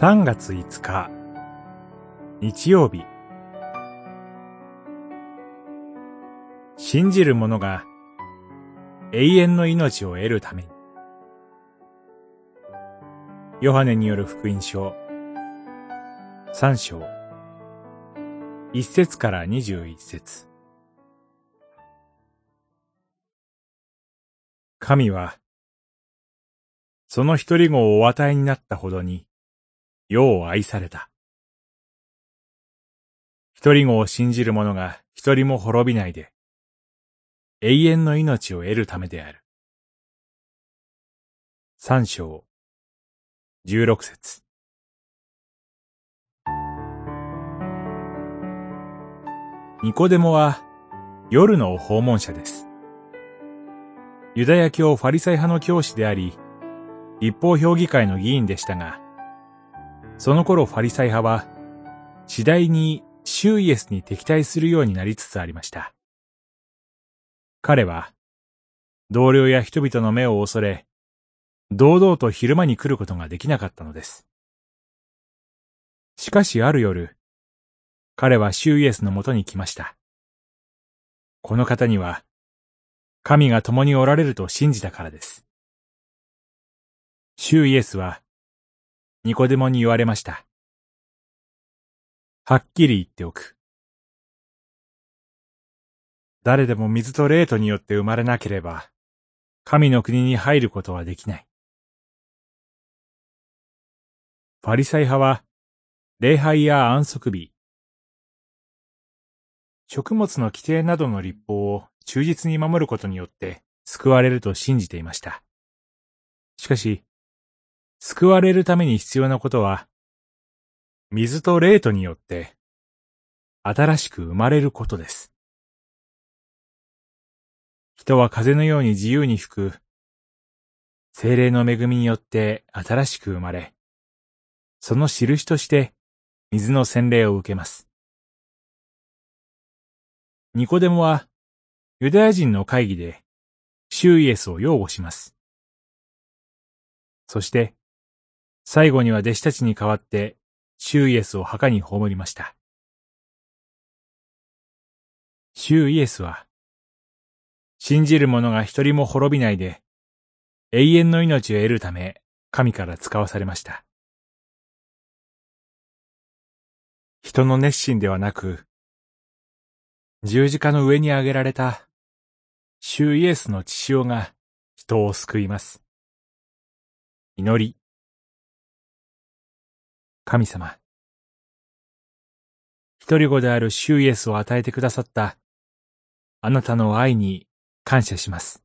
3月5日。日曜日。信じる者が永遠の命を得るために。ヨハネによる福音書。3章。1節から21節。神はその一人子をお与えになったほどに世を愛された。一人子を信じる者が一人も滅びないで、永遠の命を得るためである。三章、十六節。ニコデモは夜の訪問者です。ユダヤ教ファリサイ派の教師であり、立法評議会の議員でしたが、その頃ファリサイ派は、次第にシューイエスに敵対するようになりつつありました。彼は、同僚や人々の目を恐れ、堂々と昼間に来ることができなかったのです。しかしある夜、彼はシューイエスのもとに来ました。この方には、神が共におられると信じたからです。シューイエスは、ニコデモに言われました。はっきり言っておく。誰でも水と霊とによって生まれなければ、神の国に入ることはできない。パリサイ派は、礼拝や安息日、食物の規定などの立法を忠実に守ることによって救われると信じていました。しかし、救われるために必要なことは、水と霊とによって、新しく生まれることです。人は風のように自由に吹く、精霊の恵みによって新しく生まれ、その印として水の洗礼を受けます。ニコデモは、ユダヤ人の会議で、シューイエスを擁護します。そして、最後には弟子たちに代わって、シューイエスを墓に葬りました。シューイエスは、信じる者が一人も滅びないで、永遠の命を得るため、神から使わされました。人の熱心ではなく、十字架の上に上げられた、主イエスの血潮が人を救います。祈り。神様。一人子である主イエスを与えてくださった、あなたの愛に感謝します。